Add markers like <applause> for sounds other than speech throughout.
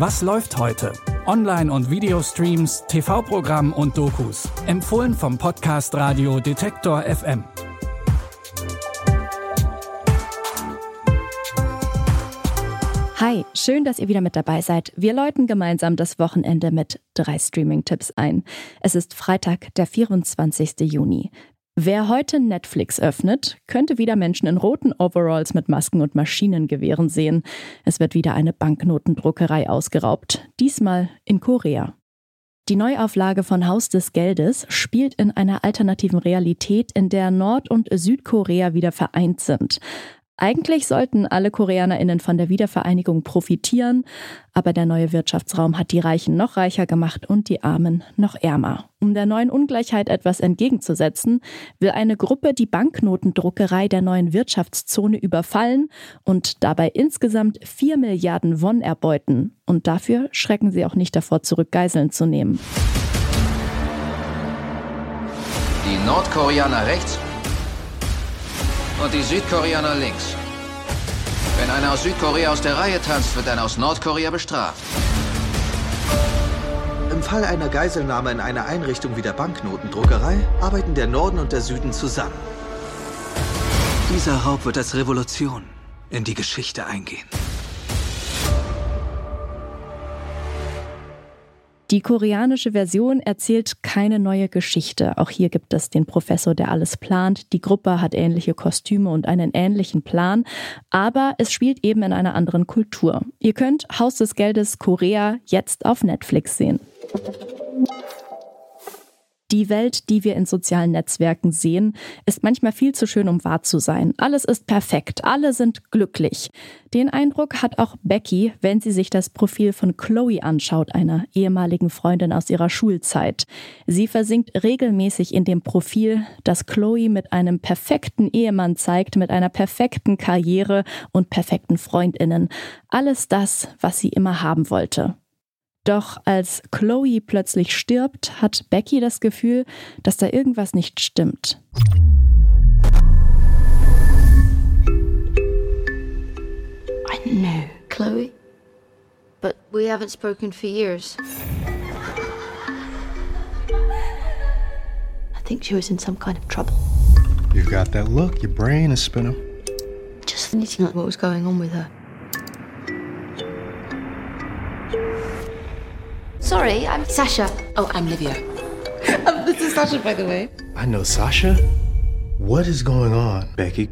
Was läuft heute? Online- und Videostreams, TV-Programm und Dokus. Empfohlen vom Podcast Radio Detektor FM. Hi, schön, dass ihr wieder mit dabei seid. Wir läuten gemeinsam das Wochenende mit drei Streaming-Tipps ein. Es ist Freitag, der 24. Juni. Wer heute Netflix öffnet, könnte wieder Menschen in roten Overalls mit Masken und Maschinengewehren sehen. Es wird wieder eine Banknotendruckerei ausgeraubt, diesmal in Korea. Die Neuauflage von Haus des Geldes spielt in einer alternativen Realität, in der Nord- und Südkorea wieder vereint sind. Eigentlich sollten alle KoreanerInnen von der Wiedervereinigung profitieren, aber der neue Wirtschaftsraum hat die Reichen noch reicher gemacht und die Armen noch ärmer. Um der neuen Ungleichheit etwas entgegenzusetzen, will eine Gruppe die Banknotendruckerei der neuen Wirtschaftszone überfallen und dabei insgesamt 4 Milliarden Won erbeuten. Und dafür schrecken sie auch nicht davor zurück, Geiseln zu nehmen. Die Nordkoreaner rechts und die Südkoreaner links. Wenn einer aus Südkorea aus der Reihe tanzt, wird einer aus Nordkorea bestraft. Im Fall einer Geiselnahme in einer Einrichtung wie der Banknotendruckerei arbeiten der Norden und der Süden zusammen. Dieser Raub wird als Revolution in die Geschichte eingehen. Die koreanische Version erzählt keine neue Geschichte. Auch hier gibt es den Professor, der alles plant. Die Gruppe hat ähnliche Kostüme und einen ähnlichen Plan, aber es spielt eben in einer anderen Kultur. Ihr könnt Haus des Geldes Korea jetzt auf Netflix sehen. Die Welt, die wir in sozialen Netzwerken sehen, ist manchmal viel zu schön, um wahr zu sein. Alles ist perfekt, alle sind glücklich. Den Eindruck hat auch Becky, wenn sie sich das Profil von Chloe anschaut, einer ehemaligen Freundin aus ihrer Schulzeit. Sie versinkt regelmäßig in dem Profil, das Chloe mit einem perfekten Ehemann zeigt, mit einer perfekten Karriere und perfekten Freundinnen. Alles das, was sie immer haben wollte. Doch als Chloe plötzlich stirbt, hat Becky das Gefühl, dass da irgendwas nicht stimmt. I know Chloe, but we haven't spoken for years. I think she was in some kind of trouble. You've got that look. Your brain is spinning. Just need to know what was going on with her. Sorry, I'm Sasha. Oh, I'm Livia. Um, this is Sasha, by the way. I know Sasha. What is going on, Becky?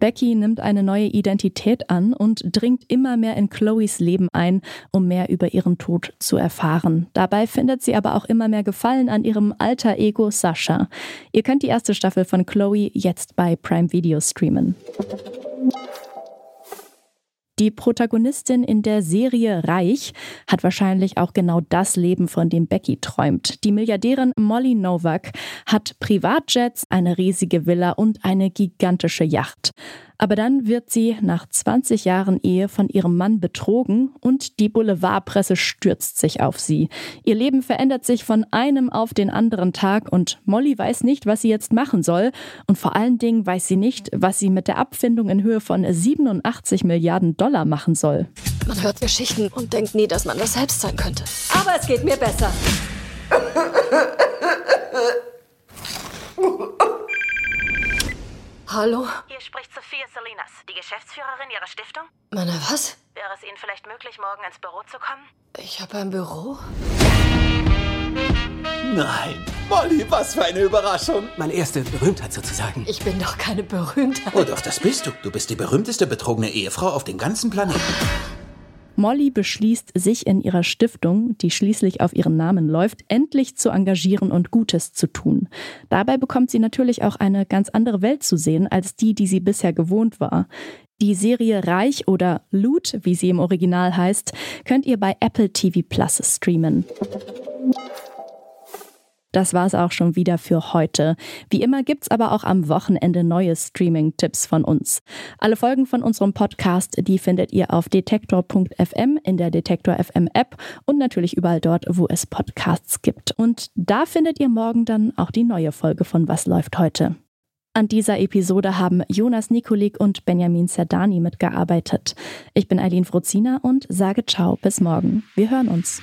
Becky nimmt eine neue Identität an und dringt immer mehr in Chloes Leben ein, um mehr über ihren Tod zu erfahren. Dabei findet sie aber auch immer mehr Gefallen an ihrem alter Ego Sascha. Ihr könnt die erste Staffel von Chloe jetzt bei Prime Video streamen. Die Protagonistin in der Serie Reich hat wahrscheinlich auch genau das Leben, von dem Becky träumt. Die Milliardärin Molly Novak hat Privatjets, eine riesige Villa und eine gigantische Yacht. Aber dann wird sie nach 20 Jahren Ehe von ihrem Mann betrogen und die Boulevardpresse stürzt sich auf sie. Ihr Leben verändert sich von einem auf den anderen Tag und Molly weiß nicht, was sie jetzt machen soll. Und vor allen Dingen weiß sie nicht, was sie mit der Abfindung in Höhe von 87 Milliarden Dollar machen soll. Man hört Geschichten und denkt nie, dass man das selbst sein könnte. Aber es geht mir besser. <laughs> Hallo? Hier spricht Sophia Salinas, die Geschäftsführerin Ihrer Stiftung. Meine was? Wäre es Ihnen vielleicht möglich, morgen ins Büro zu kommen? Ich habe ein Büro? Nein. Molly, was für eine Überraschung. Meine erste Berühmtheit sozusagen. Ich bin doch keine Berühmtheit. Oh doch, das bist du. Du bist die berühmteste betrogene Ehefrau auf dem ganzen Planeten. Molly beschließt, sich in ihrer Stiftung, die schließlich auf ihren Namen läuft, endlich zu engagieren und Gutes zu tun. Dabei bekommt sie natürlich auch eine ganz andere Welt zu sehen als die, die sie bisher gewohnt war. Die Serie Reich oder Loot, wie sie im Original heißt, könnt ihr bei Apple TV Plus streamen. Das war's auch schon wieder für heute. Wie immer gibt's aber auch am Wochenende neue Streaming-Tipps von uns. Alle Folgen von unserem Podcast, die findet ihr auf detektor.fm in der Detektor FM App und natürlich überall dort, wo es Podcasts gibt. Und da findet ihr morgen dann auch die neue Folge von Was läuft heute. An dieser Episode haben Jonas Nikolik und Benjamin Zerdani mitgearbeitet. Ich bin Eileen Frozina und sage Ciao bis morgen. Wir hören uns.